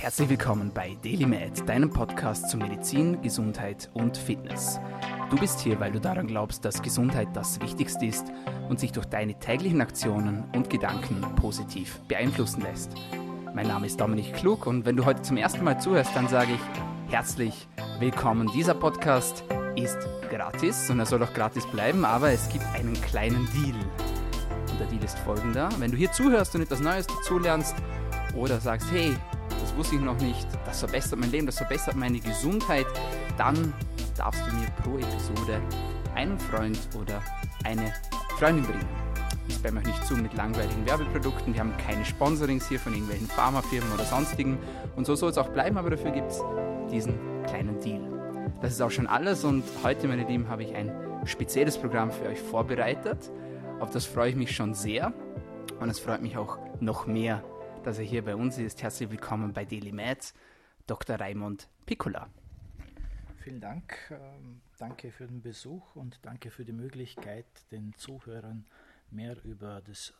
Herzlich willkommen bei DailyMed, deinem Podcast zu Medizin, Gesundheit und Fitness. Du bist hier, weil du daran glaubst, dass Gesundheit das Wichtigste ist und sich durch deine täglichen Aktionen und Gedanken positiv beeinflussen lässt. Mein Name ist Dominik Klug und wenn du heute zum ersten Mal zuhörst, dann sage ich herzlich willkommen. Dieser Podcast ist gratis und er soll auch gratis bleiben, aber es gibt einen kleinen Deal. Und der Deal ist folgender. Wenn du hier zuhörst und etwas Neues dazulernst oder sagst, hey, das wusste ich noch nicht, das verbessert mein Leben, das verbessert meine Gesundheit, dann darfst du mir pro Episode einen Freund oder eine Freundin bringen. Ich spam euch nicht zu mit langweiligen Werbeprodukten, wir haben keine Sponsorings hier von irgendwelchen Pharmafirmen oder sonstigen und so soll es auch bleiben, aber dafür gibt es diesen kleinen Deal. Das ist auch schon alles und heute, meine Lieben, habe ich ein spezielles Programm für euch vorbereitet. Auf das freue ich mich schon sehr und es freut mich auch noch mehr, dass er hier bei uns ist. Herzlich willkommen bei Daily Mad, Dr. Raimund Piccola. Vielen Dank. Ähm, danke für den Besuch und danke für die Möglichkeit, den Zuhörern mehr über das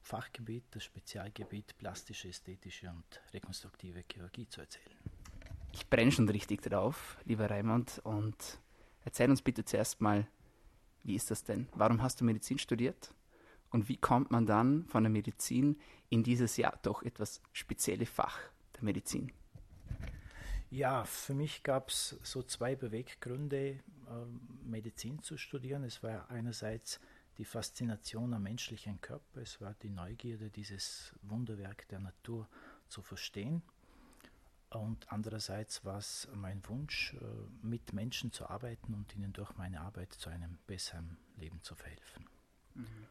Fachgebiet, das Spezialgebiet plastische, ästhetische und rekonstruktive Chirurgie zu erzählen. Ich brenne schon richtig drauf, lieber Raimund, und erzähl uns bitte zuerst mal, wie ist das denn? Warum hast du Medizin studiert? Und wie kommt man dann von der Medizin in dieses ja doch etwas spezielle Fach der Medizin? Ja, für mich gab es so zwei Beweggründe, äh, Medizin zu studieren. Es war einerseits die Faszination am menschlichen Körper, es war die Neugierde, dieses Wunderwerk der Natur zu verstehen. Und andererseits war es mein Wunsch, äh, mit Menschen zu arbeiten und ihnen durch meine Arbeit zu einem besseren Leben zu verhelfen. Mhm.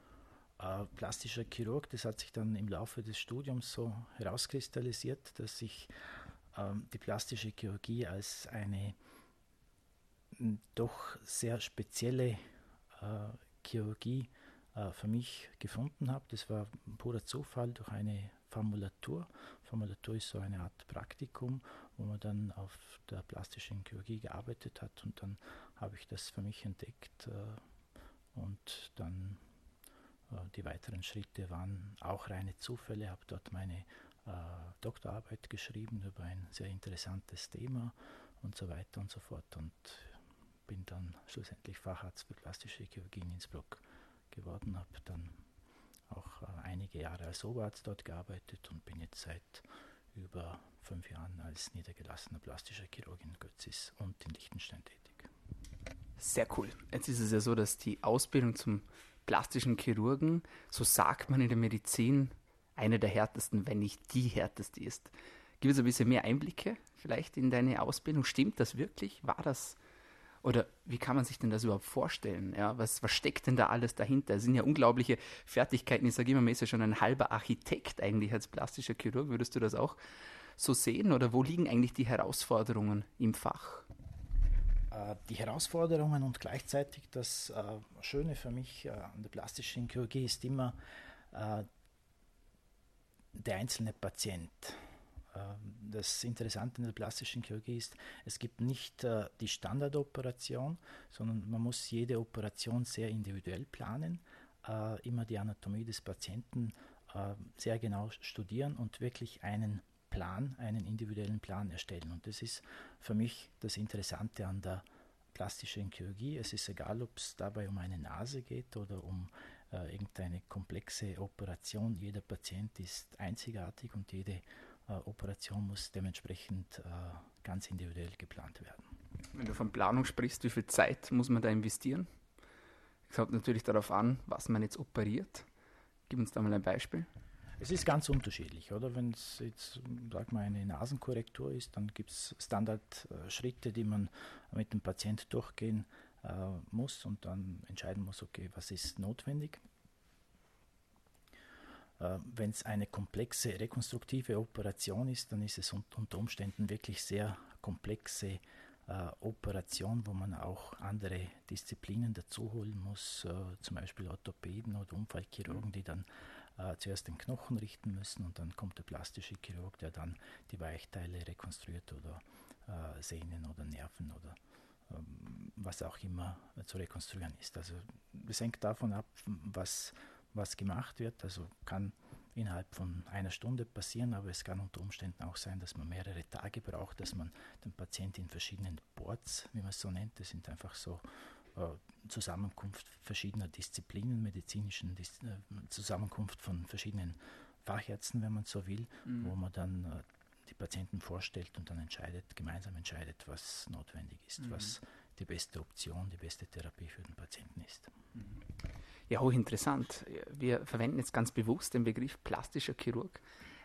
Äh, plastischer Chirurg, das hat sich dann im Laufe des Studiums so herauskristallisiert, dass ich ähm, die plastische Chirurgie als eine doch sehr spezielle äh, Chirurgie äh, für mich gefunden habe. Das war purer Zufall durch eine Formulatur. Formulatur ist so eine Art Praktikum, wo man dann auf der plastischen Chirurgie gearbeitet hat und dann habe ich das für mich entdeckt äh, und dann die weiteren Schritte waren auch reine Zufälle. Ich habe dort meine äh, Doktorarbeit geschrieben über ein sehr interessantes Thema und so weiter und so fort und bin dann schlussendlich Facharzt für plastische Chirurgie in Innsbruck geworden, habe dann auch äh, einige Jahre als Oberarzt dort gearbeitet und bin jetzt seit über fünf Jahren als niedergelassener plastischer Chirurg in Götzis und in Liechtenstein tätig. Sehr cool. Jetzt ist es ja so, dass die Ausbildung zum plastischen Chirurgen, so sagt man in der Medizin, eine der härtesten, wenn nicht die härteste ist. Gib uns ein bisschen mehr Einblicke vielleicht in deine Ausbildung. Stimmt das wirklich? War das? Oder wie kann man sich denn das überhaupt vorstellen? Ja, was, was steckt denn da alles dahinter? Es sind ja unglaubliche Fertigkeiten. Ich sage immer, man ist ja schon ein halber Architekt eigentlich als plastischer Chirurg. Würdest du das auch so sehen? Oder wo liegen eigentlich die Herausforderungen im Fach? Äh, die Herausforderungen und gleichzeitig das äh, Schöne für mich äh, an der plastischen Chirurgie ist immer der einzelne Patient. Das Interessante in der plastischen Chirurgie ist, es gibt nicht die Standardoperation, sondern man muss jede Operation sehr individuell planen, immer die Anatomie des Patienten sehr genau studieren und wirklich einen Plan, einen individuellen Plan erstellen. Und das ist für mich das Interessante an der plastischen Chirurgie. Es ist egal, ob es dabei um eine Nase geht oder um äh, irgendeine komplexe Operation. Jeder Patient ist einzigartig und jede äh, Operation muss dementsprechend äh, ganz individuell geplant werden. Wenn du von Planung sprichst, wie viel Zeit muss man da investieren? Es kommt natürlich darauf an, was man jetzt operiert. Gib uns da mal ein Beispiel. Es ist ganz unterschiedlich, oder? Wenn es jetzt, sag mal, eine Nasenkorrektur ist, dann gibt es Standardschritte, die man mit dem Patient durchgehen äh, muss und dann entscheiden muss, okay, was ist notwendig. Äh, Wenn es eine komplexe rekonstruktive Operation ist, dann ist es unter Umständen wirklich sehr komplexe äh, Operation, wo man auch andere Disziplinen dazu holen muss, äh, zum Beispiel Orthopäden oder Unfallchirurgen, die dann äh, zuerst den Knochen richten müssen und dann kommt der plastische Chirurg, der dann die Weichteile rekonstruiert oder äh, Sehnen oder Nerven oder ähm, was auch immer zu rekonstruieren ist. Also es hängt davon ab, was, was gemacht wird. Also kann innerhalb von einer Stunde passieren, aber es kann unter Umständen auch sein, dass man mehrere Tage braucht, dass man den Patienten in verschiedenen Boards, wie man es so nennt, das sind einfach so Zusammenkunft verschiedener Disziplinen, medizinischen Dis äh, Zusammenkunft von verschiedenen Fachärzten, wenn man so will, mhm. wo man dann äh, die Patienten vorstellt und dann entscheidet, gemeinsam entscheidet, was notwendig ist, mhm. was die beste Option, die beste Therapie für den Patienten ist. Mhm. Ja, hochinteressant. Wir verwenden jetzt ganz bewusst den Begriff plastischer Chirurg.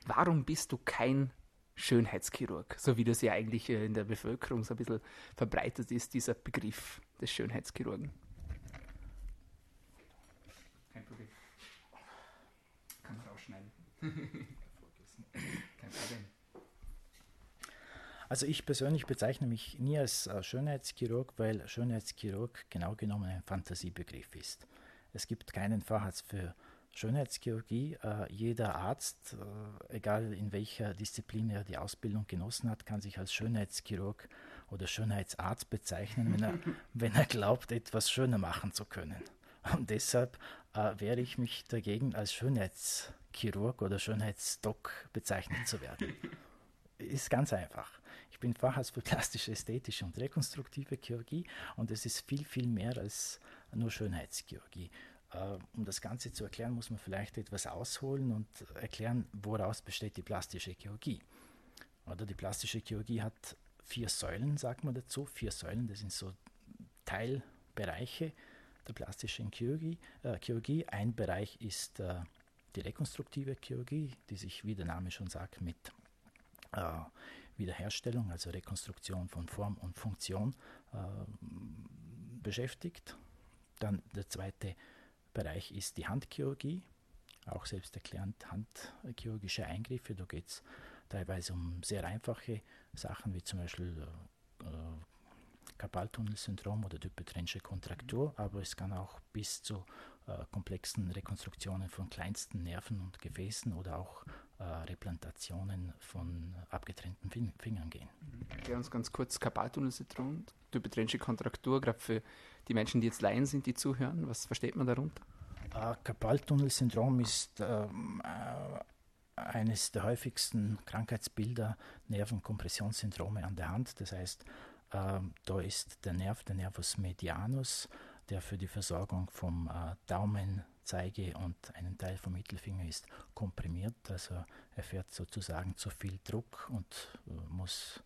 Warum bist du kein Schönheitschirurg, so wie das ja eigentlich in der Bevölkerung so ein bisschen verbreitet ist, dieser Begriff des Schönheitschirurgen? Kein Problem. Kann man rausschneiden. Kein Problem. Also ich persönlich bezeichne mich nie als äh, Schönheitschirurg, weil Schönheitschirurg genau genommen ein Fantasiebegriff ist. Es gibt keinen Facharzt für Schönheitschirurgie. Äh, jeder Arzt, äh, egal in welcher Disziplin er die Ausbildung genossen hat, kann sich als Schönheitschirurg oder Schönheitsarzt bezeichnen, wenn er, wenn er glaubt, etwas schöner machen zu können. Und deshalb äh, wehre ich mich dagegen, als Schönheitschirurg oder Schönheitsdoc bezeichnet zu werden. Ist ganz einfach. Ich bin Facharzt für plastische, ästhetische und rekonstruktive Chirurgie und es ist viel, viel mehr als nur Schönheitschirurgie. Äh, um das Ganze zu erklären, muss man vielleicht etwas ausholen und erklären, woraus besteht die plastische Chirurgie. Oder die plastische Chirurgie hat vier Säulen, sagt man dazu. Vier Säulen, das sind so Teilbereiche der plastischen Chirurgie. Äh, Chirurgie. Ein Bereich ist äh, die rekonstruktive Chirurgie, die sich, wie der Name schon sagt, mit äh, Wiederherstellung, also Rekonstruktion von Form und Funktion äh, beschäftigt. Dann der zweite Bereich ist die Handchirurgie, auch selbsterklärend handchirurgische Eingriffe. Da geht es teilweise um sehr einfache Sachen, wie zum Beispiel äh, Karpaltunnelsyndrom oder Dupuytren'sche Kontraktur, aber es kann auch bis zu äh, komplexen Rekonstruktionen von kleinsten Nerven und Gefäßen oder auch äh, Replantationen von abgetrennten fin Fingern gehen. Erklär uns ganz kurz Karpaltunnelsyndrom, Dupuytren'sche Kontraktur, gerade für die Menschen, die jetzt Laien sind, die zuhören. Was versteht man darunter? Äh, Karpaltunnelsyndrom ist ähm, äh, eines der häufigsten Krankheitsbilder Nervenkompressionssyndrome an der Hand. Das heißt, äh, da ist der Nerv, der Nervus medianus, der für die Versorgung vom äh, Daumen, Zeige und einen Teil vom Mittelfinger ist komprimiert. Also er fährt sozusagen zu viel Druck und äh, muss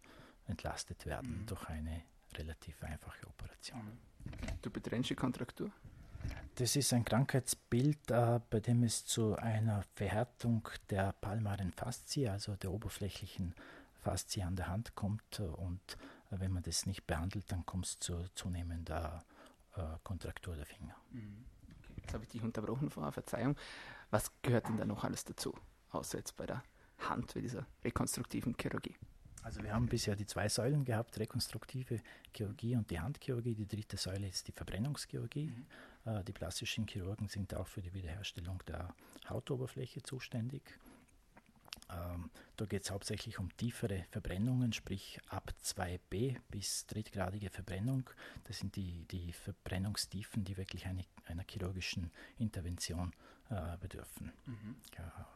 entlastet werden mhm. durch eine relativ einfache Operation. Mhm. Dupuytren'sche Kontraktur? Das ist ein Krankheitsbild, äh, bei dem es zu einer Verhärtung der palmaren Faszie, also der oberflächlichen Faszie an der Hand kommt. Und äh, wenn man das nicht behandelt, dann kommt es zu zunehmender äh, Kontraktur der Finger. Mhm. Okay. Jetzt habe ich dich unterbrochen vorher, Verzeihung. Was gehört denn da noch alles dazu, außer jetzt bei der Hand, bei dieser rekonstruktiven Chirurgie? Also wir haben bisher die zwei Säulen gehabt, rekonstruktive Chirurgie und die Handchirurgie. Die dritte Säule ist die Verbrennungschirurgie. Mhm. Äh, die plastischen Chirurgen sind auch für die Wiederherstellung der Hautoberfläche zuständig. Ähm, da geht es hauptsächlich um tiefere Verbrennungen, sprich ab 2b bis drittgradige Verbrennung. Das sind die, die Verbrennungstiefen, die wirklich eine, einer chirurgischen Intervention äh, bedürfen. Mhm. Ja,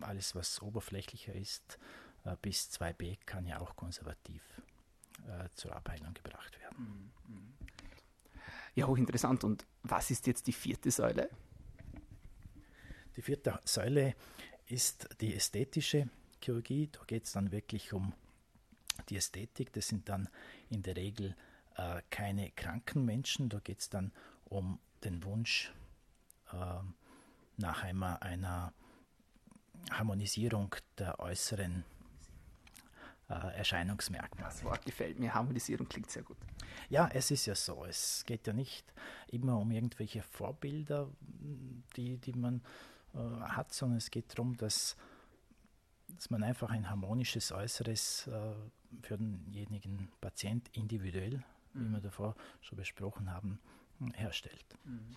alles, was oberflächlicher ist, äh, bis 2b kann ja auch konservativ äh, zur Abheilung gebracht werden. Ja, hochinteressant. Und was ist jetzt die vierte Säule? Die vierte Säule ist die ästhetische Chirurgie. Da geht es dann wirklich um die Ästhetik. Das sind dann in der Regel äh, keine kranken Menschen. Da geht es dann um den Wunsch äh, nach einer, einer Harmonisierung der äußeren äh, Erscheinungsmerkmale. Das Wort gefällt mir. Harmonisierung klingt sehr gut. Ja, es ist ja so. Es geht ja nicht immer um irgendwelche Vorbilder, die, die man äh, hat, sondern es geht darum, dass, dass man einfach ein harmonisches Äußeres äh, für denjenigen Patient individuell, mhm. wie wir davor schon besprochen haben, herstellt. Mhm.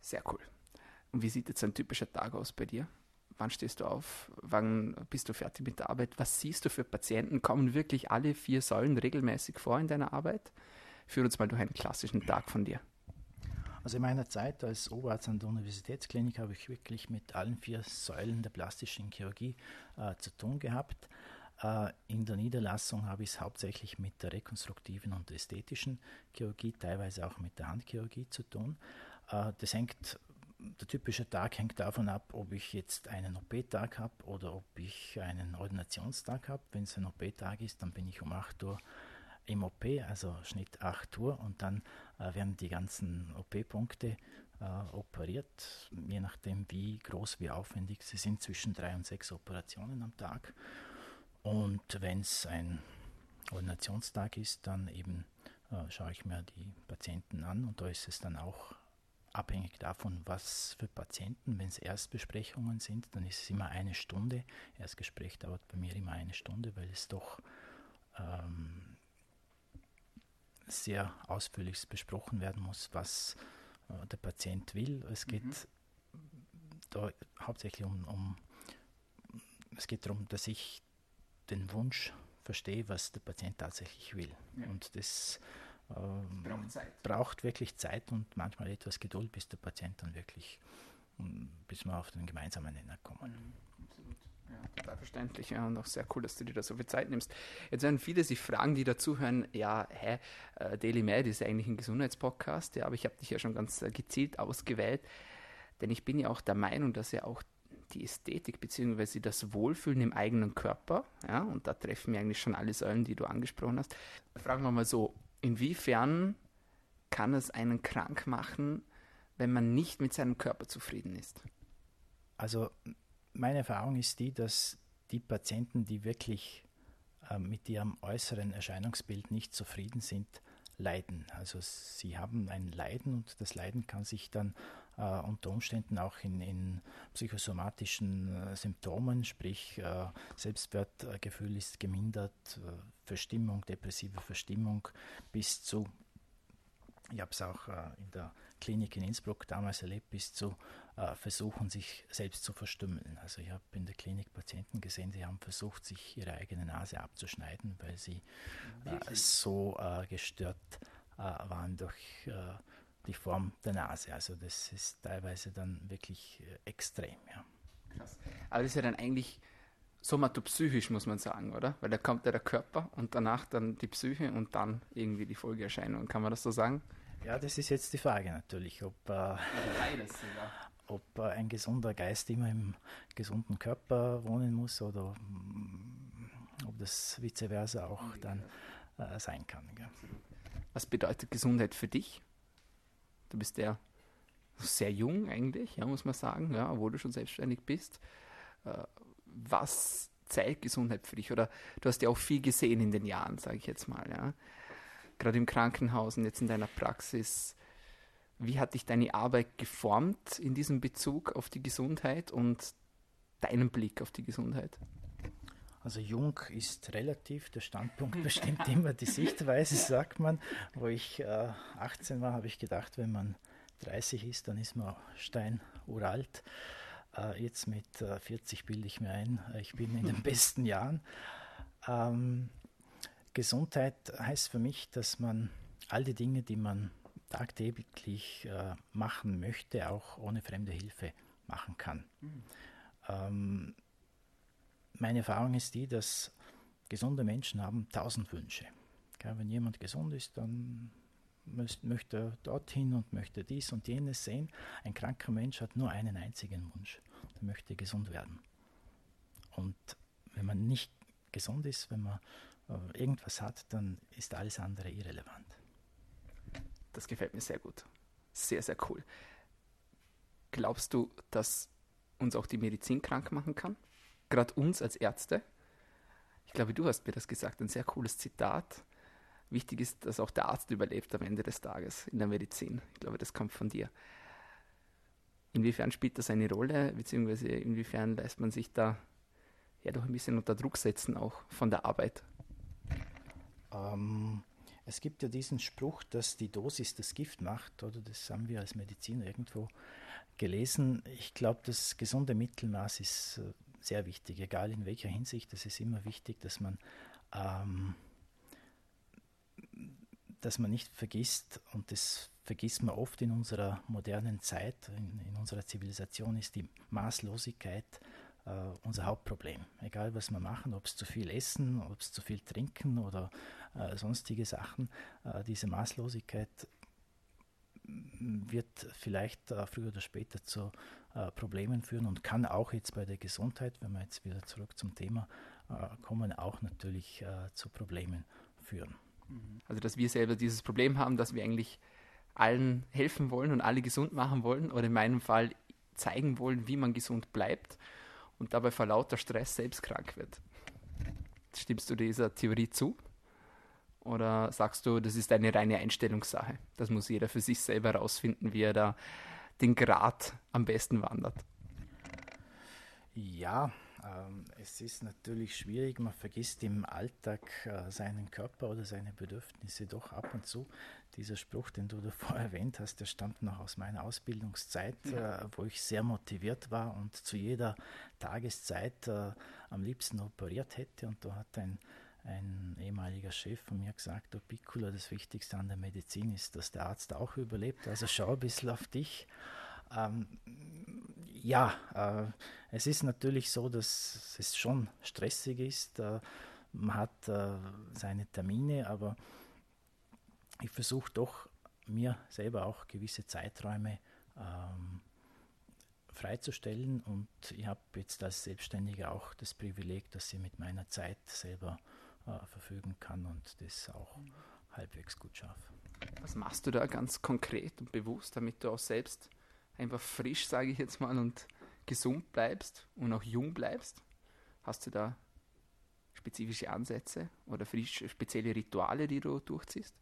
Sehr cool. Und wie sieht jetzt ein typischer Tag aus bei dir? Wann stehst du auf, wann bist du fertig mit der Arbeit, was siehst du für Patienten, kommen wirklich alle vier Säulen regelmäßig vor in deiner Arbeit? Führ uns mal durch einen klassischen Tag von dir. Also in meiner Zeit als Oberarzt an der Universitätsklinik habe ich wirklich mit allen vier Säulen der plastischen Chirurgie äh, zu tun gehabt. Äh, in der Niederlassung habe ich es hauptsächlich mit der rekonstruktiven und ästhetischen Chirurgie, teilweise auch mit der Handchirurgie zu tun. Äh, das hängt der typische Tag hängt davon ab, ob ich jetzt einen OP-Tag habe oder ob ich einen Ordinationstag habe. Wenn es ein OP-Tag ist, dann bin ich um 8 Uhr im OP, also Schnitt 8 Uhr, und dann äh, werden die ganzen OP-Punkte äh, operiert, je nachdem wie groß, wie aufwendig sie sind, zwischen drei und sechs Operationen am Tag. Und wenn es ein Ordinationstag ist, dann eben äh, schaue ich mir die Patienten an und da ist es dann auch abhängig davon, was für Patienten, wenn es Erstbesprechungen sind, dann ist es immer eine Stunde. Erstgespräch dauert bei mir immer eine Stunde, weil es doch ähm, sehr ausführlich besprochen werden muss, was äh, der Patient will. Es geht mhm. da hauptsächlich um, um, es geht darum, dass ich den Wunsch verstehe, was der Patient tatsächlich will. Ja. Und das ähm, braucht, Zeit. braucht wirklich Zeit und manchmal etwas Geduld, bis der Patient dann wirklich, bis wir auf den gemeinsamen Nenner kommen. Mhm. Absolut. Ja, total verständlich ja, und auch sehr cool, dass du dir da so viel Zeit nimmst. Jetzt werden viele sich fragen, die dazuhören, ja, hä, äh, Daily Med ist eigentlich ein Gesundheitspodcast, ja, aber ich habe dich ja schon ganz äh, gezielt ausgewählt, denn ich bin ja auch der Meinung, dass ja auch die Ästhetik bzw. das Wohlfühlen im eigenen Körper, ja, und da treffen wir eigentlich schon alle Säulen, die du angesprochen hast. Fragen wir mal so, inwiefern kann es einen krank machen, wenn man nicht mit seinem Körper zufrieden ist? Also meine Erfahrung ist die, dass die Patienten, die wirklich äh, mit ihrem äußeren Erscheinungsbild nicht zufrieden sind, leiden. Also sie haben ein Leiden und das Leiden kann sich dann äh, unter Umständen auch in, in psychosomatischen äh, Symptomen, sprich äh, Selbstwertgefühl ist gemindert, äh, Verstimmung, depressive Verstimmung bis zu ich habe es auch äh, in der Klinik in Innsbruck damals erlebt, bis zu äh, Versuchen, sich selbst zu verstümmeln. Also ich habe in der Klinik Patienten gesehen, die haben versucht, sich ihre eigene Nase abzuschneiden, weil sie äh, so gestört waren durch die Form der Nase. Also das ist teilweise dann wirklich extrem. Ja. Krass. Aber das ist ja dann eigentlich somatopsychisch, muss man sagen, oder? Weil da kommt ja der Körper und danach dann die Psyche und dann irgendwie die Folgeerscheinungen. Kann man das so sagen? Ja, das ist jetzt die Frage natürlich, ob, äh, ob äh, ein gesunder Geist immer im gesunden Körper wohnen muss oder mm, ob das vice versa auch dann äh, sein kann. Gell? Was bedeutet Gesundheit für dich? Du bist ja sehr jung eigentlich, ja, muss man sagen, ja, obwohl du schon selbstständig bist. Äh, was zeigt Gesundheit für dich? Oder du hast ja auch viel gesehen in den Jahren, sage ich jetzt mal, ja gerade im Krankenhaus und jetzt in deiner Praxis, wie hat dich deine Arbeit geformt in diesem Bezug auf die Gesundheit und deinen Blick auf die Gesundheit? Also jung ist relativ, der Standpunkt bestimmt immer die Sichtweise, sagt man. Wo ich äh, 18 war, habe ich gedacht, wenn man 30 ist, dann ist man steinuralt. Äh, jetzt mit äh, 40 bilde ich mir ein, äh, ich bin in den besten Jahren. Ähm, Gesundheit heißt für mich, dass man all die Dinge, die man tagtäglich äh, machen möchte, auch ohne fremde Hilfe machen kann. Mhm. Ähm, meine Erfahrung ist die, dass gesunde Menschen haben tausend Wünsche. Wenn jemand gesund ist, dann möchte er dorthin und möchte dies und jenes sehen. Ein kranker Mensch hat nur einen einzigen Wunsch. Er möchte gesund werden. Und wenn man nicht gesund ist, wenn man äh, irgendwas hat, dann ist alles andere irrelevant. Das gefällt mir sehr gut. Sehr, sehr cool. Glaubst du, dass uns auch die Medizin krank machen kann? Gerade uns als Ärzte? Ich glaube, du hast mir das gesagt, ein sehr cooles Zitat. Wichtig ist, dass auch der Arzt überlebt am Ende des Tages in der Medizin. Ich glaube, das kommt von dir. Inwiefern spielt das eine Rolle, beziehungsweise inwiefern lässt man sich da ja doch ein bisschen unter Druck setzen, auch von der Arbeit? Ähm, es gibt ja diesen Spruch, dass die Dosis das Gift macht, oder das haben wir als Mediziner irgendwo gelesen. Ich glaube, das gesunde Mittelmaß ist äh, sehr wichtig, egal in welcher Hinsicht. Es ist immer wichtig, dass man, ähm, dass man nicht vergisst, und das vergisst man oft in unserer modernen Zeit, in, in unserer Zivilisation, ist die Maßlosigkeit äh, unser Hauptproblem. Egal was wir machen, ob es zu viel essen, ob es zu viel trinken oder äh, sonstige Sachen, äh, diese Maßlosigkeit wird vielleicht äh, früher oder später zu äh, Problemen führen und kann auch jetzt bei der Gesundheit, wenn wir jetzt wieder zurück zum Thema äh, kommen, auch natürlich zu Problemen führen. Also dass wir selber dieses Problem haben, dass wir eigentlich allen helfen wollen und alle gesund machen wollen oder in meinem Fall zeigen wollen, wie man gesund bleibt und dabei vor lauter Stress selbst krank wird. Stimmst du dieser Theorie zu? Oder sagst du, das ist eine reine Einstellungssache? Das muss jeder für sich selber herausfinden, wie er da den Grad am besten wandert. Ja, ähm, es ist natürlich schwierig. Man vergisst im Alltag äh, seinen Körper oder seine Bedürfnisse doch ab und zu. Dieser Spruch, den du davor erwähnt hast, der stammt noch aus meiner Ausbildungszeit, ja. äh, wo ich sehr motiviert war und zu jeder Tageszeit äh, am liebsten operiert hätte. Und da hat ein ein ehemaliger Chef von mir gesagt, oh Piccolo, das Wichtigste an der Medizin ist, dass der Arzt auch überlebt. Also schau ein bisschen auf dich. Ähm, ja, äh, es ist natürlich so, dass es schon stressig ist. Äh, man hat äh, seine Termine, aber ich versuche doch mir selber auch gewisse Zeiträume ähm, freizustellen und ich habe jetzt als Selbstständiger auch das Privileg, dass ich mit meiner Zeit selber äh, verfügen kann und das auch halbwegs gut schaffe. Was machst du da ganz konkret und bewusst, damit du auch selbst einfach frisch, sage ich jetzt mal, und gesund bleibst und auch jung bleibst? Hast du da spezifische Ansätze oder frisch, spezielle Rituale, die du durchziehst?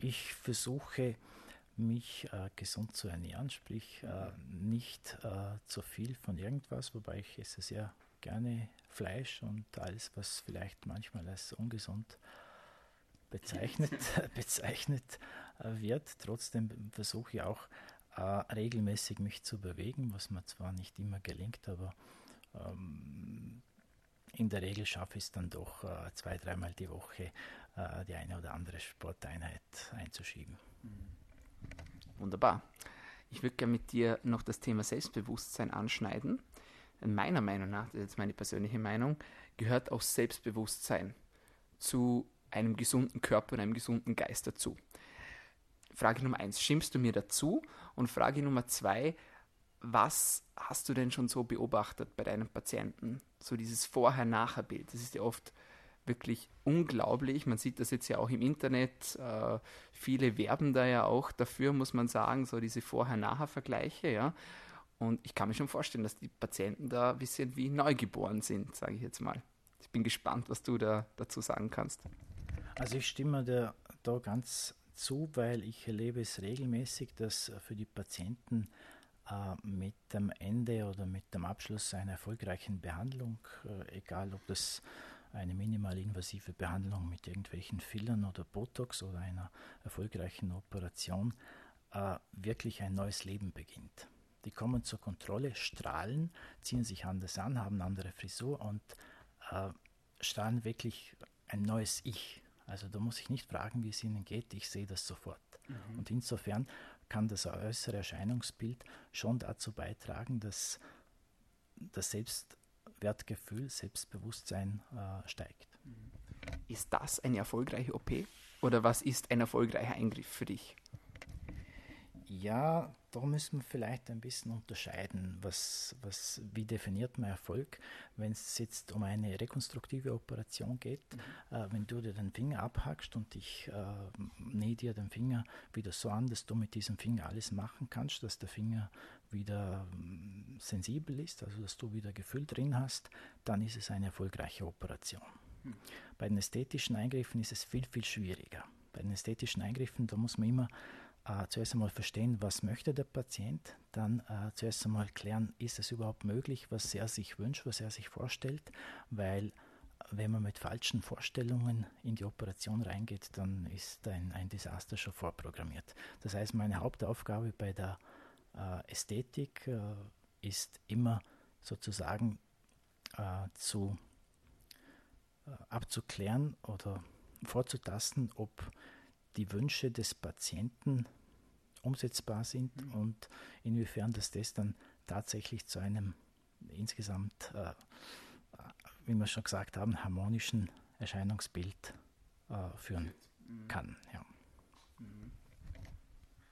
Ich versuche mich äh, gesund zu ernähren, sprich äh, nicht äh, zu viel von irgendwas, wobei ich esse sehr gerne Fleisch und alles, was vielleicht manchmal als ungesund bezeichnet, bezeichnet äh, wird. Trotzdem versuche ich auch äh, regelmäßig mich zu bewegen, was mir zwar nicht immer gelingt, aber ähm, in der Regel schaffe ich es dann doch äh, zwei, dreimal die Woche äh, die eine oder andere Sporteinheit einzuschieben. Wunderbar. Ich würde gerne mit dir noch das Thema Selbstbewusstsein anschneiden meiner Meinung nach, das ist jetzt meine persönliche Meinung, gehört auch Selbstbewusstsein zu einem gesunden Körper und einem gesunden Geist dazu. Frage Nummer eins, schimpfst du mir dazu? Und Frage Nummer zwei, was hast du denn schon so beobachtet bei deinen Patienten? So dieses Vorher-Nachher-Bild. Das ist ja oft wirklich unglaublich. Man sieht das jetzt ja auch im Internet. Äh, viele werben da ja auch dafür, muss man sagen, so diese Vorher-Nachher-Vergleiche. Ja. Und ich kann mir schon vorstellen, dass die Patienten da ein bisschen wie neugeboren sind, sage ich jetzt mal. Ich bin gespannt, was du da dazu sagen kannst. Also ich stimme da, da ganz zu, weil ich erlebe es regelmäßig, dass für die Patienten äh, mit dem Ende oder mit dem Abschluss einer erfolgreichen Behandlung, äh, egal ob das eine minimalinvasive Behandlung mit irgendwelchen Fillern oder Botox oder einer erfolgreichen Operation, äh, wirklich ein neues Leben beginnt. Die kommen zur Kontrolle, strahlen, ziehen sich anders an, haben andere Frisur und äh, strahlen wirklich ein neues Ich. Also da muss ich nicht fragen, wie es ihnen geht, ich sehe das sofort. Mhm. Und insofern kann das äußere Erscheinungsbild schon dazu beitragen, dass das Selbstwertgefühl, Selbstbewusstsein äh, steigt. Mhm. Ist das eine erfolgreiche OP oder was ist ein erfolgreicher Eingriff für dich? Ja, da müssen wir vielleicht ein bisschen unterscheiden, was, was, wie definiert man Erfolg, wenn es jetzt um eine rekonstruktive Operation geht. Mhm. Äh, wenn du dir den Finger abhackst und ich äh, nähe dir den Finger wieder so an, dass du mit diesem Finger alles machen kannst, dass der Finger wieder ähm, sensibel ist, also dass du wieder Gefühl drin hast, dann ist es eine erfolgreiche Operation. Mhm. Bei den ästhetischen Eingriffen ist es viel, viel schwieriger. Bei den ästhetischen Eingriffen, da muss man immer äh, zuerst einmal verstehen, was möchte der Patient, dann äh, zuerst einmal klären, ist es überhaupt möglich, was er sich wünscht, was er sich vorstellt, weil wenn man mit falschen Vorstellungen in die Operation reingeht, dann ist ein, ein Desaster schon vorprogrammiert. Das heißt, meine Hauptaufgabe bei der äh, Ästhetik äh, ist immer sozusagen äh, zu äh, abzuklären oder vorzutasten, ob die Wünsche des Patienten umsetzbar sind mhm. und inwiefern das das dann tatsächlich zu einem insgesamt, äh, wie wir schon gesagt haben, harmonischen Erscheinungsbild äh, führen mhm. kann. Ja. Mhm.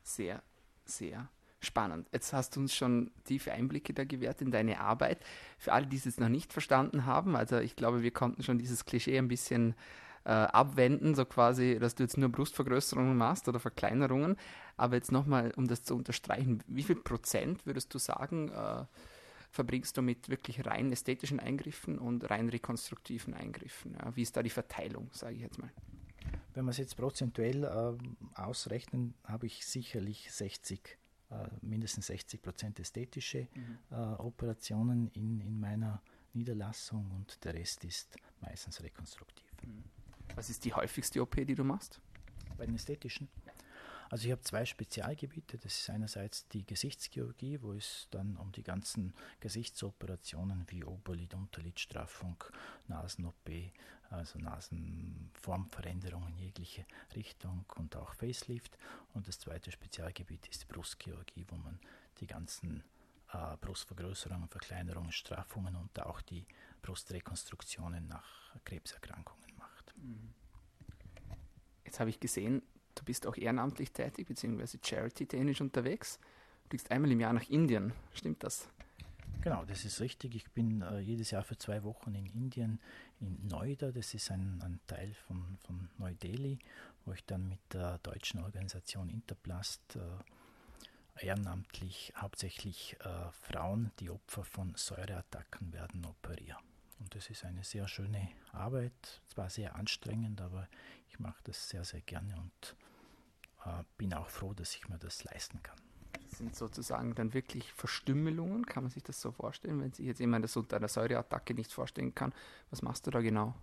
Sehr, sehr spannend. Jetzt hast du uns schon tiefe Einblicke da gewährt in deine Arbeit. Für alle, die es jetzt noch nicht verstanden haben, also ich glaube, wir konnten schon dieses Klischee ein bisschen äh, abwenden, so quasi, dass du jetzt nur Brustvergrößerungen machst oder Verkleinerungen. Aber jetzt nochmal, um das zu unterstreichen, wie viel Prozent würdest du sagen, äh, verbringst du mit wirklich rein ästhetischen Eingriffen und rein rekonstruktiven Eingriffen? Ja? Wie ist da die Verteilung, sage ich jetzt mal? Wenn wir es jetzt prozentuell äh, ausrechnen, habe ich sicherlich 60, äh, mindestens 60 Prozent ästhetische mhm. äh, Operationen in, in meiner Niederlassung und der Rest ist meistens rekonstruktiv. Mhm. Was ist die häufigste OP, die du machst? Bei den ästhetischen? Also ich habe zwei Spezialgebiete. Das ist einerseits die Gesichtschirurgie, wo es dann um die ganzen Gesichtsoperationen wie Oberlid, Unterlid, Straffung, Nasen-OP, also Nasenformveränderungen in jegliche Richtung und auch Facelift. Und das zweite Spezialgebiet ist die Brustchirurgie, wo man die ganzen äh, Brustvergrößerungen, Verkleinerungen, Straffungen und auch die Brustrekonstruktionen nach Krebserkrankungen macht. Jetzt habe ich gesehen, du bist auch ehrenamtlich tätig, beziehungsweise charity-technisch unterwegs. Du fliegst einmal im Jahr nach Indien, stimmt das? Genau, das ist richtig. Ich bin äh, jedes Jahr für zwei Wochen in Indien, in Noida, das ist ein, ein Teil von, von Neu-Delhi, wo ich dann mit der deutschen Organisation Interplast äh, ehrenamtlich hauptsächlich äh, Frauen, die Opfer von Säureattacken werden, operiere. Und das ist eine sehr schöne Arbeit, zwar sehr anstrengend, aber ich mache das sehr, sehr gerne und äh, bin auch froh, dass ich mir das leisten kann. Das sind sozusagen dann wirklich Verstümmelungen, kann man sich das so vorstellen, wenn sich jetzt jemand das unter einer Säureattacke nicht vorstellen kann. Was machst du da genau?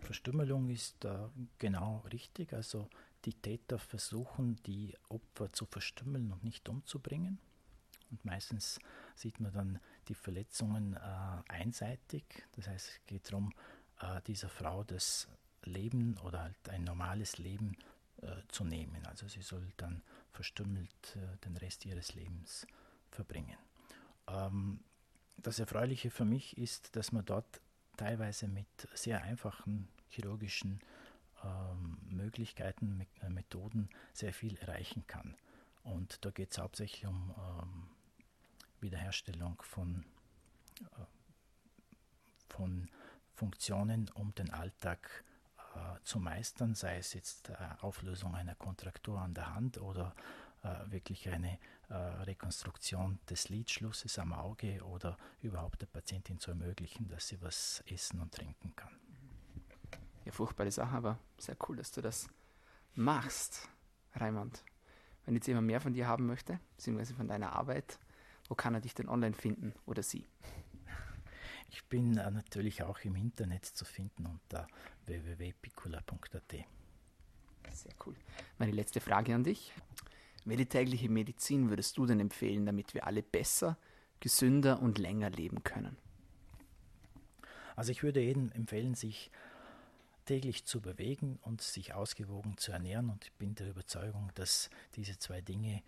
Verstümmelung ist äh, genau richtig. Also die Täter versuchen, die Opfer zu verstümmeln und nicht umzubringen. Und meistens sieht man dann die Verletzungen äh, einseitig. Das heißt, es geht darum, äh, dieser Frau das Leben oder halt ein normales Leben äh, zu nehmen. Also sie soll dann verstümmelt äh, den Rest ihres Lebens verbringen. Ähm, das Erfreuliche für mich ist, dass man dort teilweise mit sehr einfachen chirurgischen ähm, Möglichkeiten, Me äh, Methoden sehr viel erreichen kann. Und da geht es hauptsächlich um ähm, Wiederherstellung von, äh, von Funktionen, um den Alltag äh, zu meistern, sei es jetzt äh, Auflösung einer Kontraktur an der Hand oder äh, wirklich eine äh, Rekonstruktion des Lidschlusses am Auge oder überhaupt der Patientin zu ermöglichen, dass sie was essen und trinken kann. Ja, furchtbare Sache, aber sehr cool, dass du das machst, Raimund. Wenn jetzt jemand mehr von dir haben möchte, beziehungsweise von deiner Arbeit, wo kann er dich denn online finden oder sie? Ich bin äh, natürlich auch im Internet zu finden unter www.picula.at. Sehr cool. Meine letzte Frage an dich. Welche tägliche Medizin würdest du denn empfehlen, damit wir alle besser, gesünder und länger leben können? Also ich würde jedem empfehlen, sich täglich zu bewegen und sich ausgewogen zu ernähren. Und ich bin der Überzeugung, dass diese zwei Dinge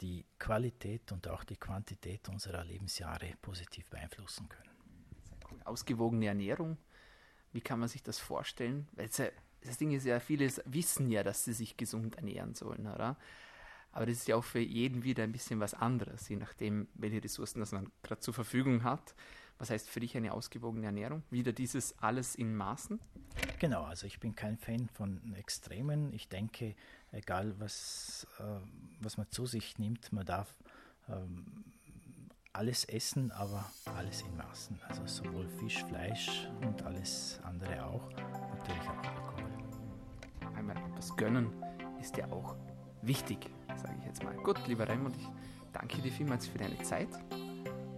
die Qualität und auch die Quantität unserer Lebensjahre positiv beeinflussen können. Cool. Ausgewogene Ernährung, wie kann man sich das vorstellen? Weil das Ding ist ja, viele wissen ja, dass sie sich gesund ernähren sollen, oder? Aber das ist ja auch für jeden wieder ein bisschen was anderes, je nachdem, welche Ressourcen das man gerade zur Verfügung hat. Was heißt für dich eine ausgewogene Ernährung? Wieder dieses alles in Maßen? Genau, also ich bin kein Fan von Extremen. Ich denke, egal was, äh, was man zu sich nimmt, man darf ähm, alles essen, aber alles in Maßen. Also sowohl Fisch, Fleisch und alles andere auch. Natürlich auch Alkohol. Einmal etwas gönnen ist ja auch wichtig, sage ich jetzt mal. Gut, lieber Raimund, ich danke dir vielmals für deine Zeit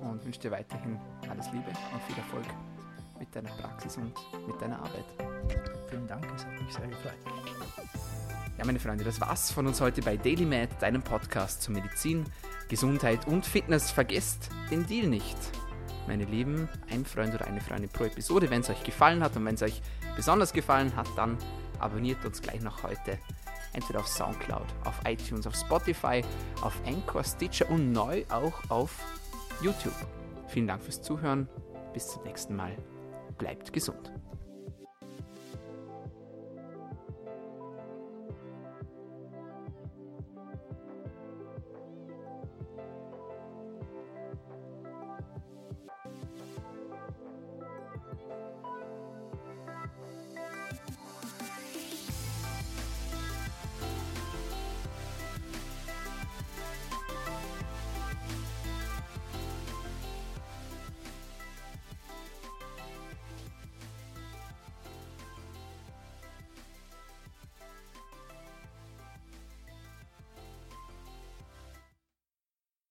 und wünsche dir weiterhin alles Liebe und viel Erfolg mit deiner Praxis und mit deiner Arbeit. Vielen Dank, es hat mich sehr gefreut. Ja, meine Freunde, das war's von uns heute bei DailyMed, deinem Podcast zu Medizin, Gesundheit und Fitness. Vergesst den Deal nicht. Meine Lieben, ein Freund oder eine Freundin pro Episode. Wenn es euch gefallen hat und wenn es euch besonders gefallen hat, dann abonniert uns gleich noch heute entweder auf Soundcloud, auf iTunes, auf Spotify, auf Anchor, Stitcher und neu auch auf YouTube. Vielen Dank fürs Zuhören. Bis zum nächsten Mal. Bleibt gesund.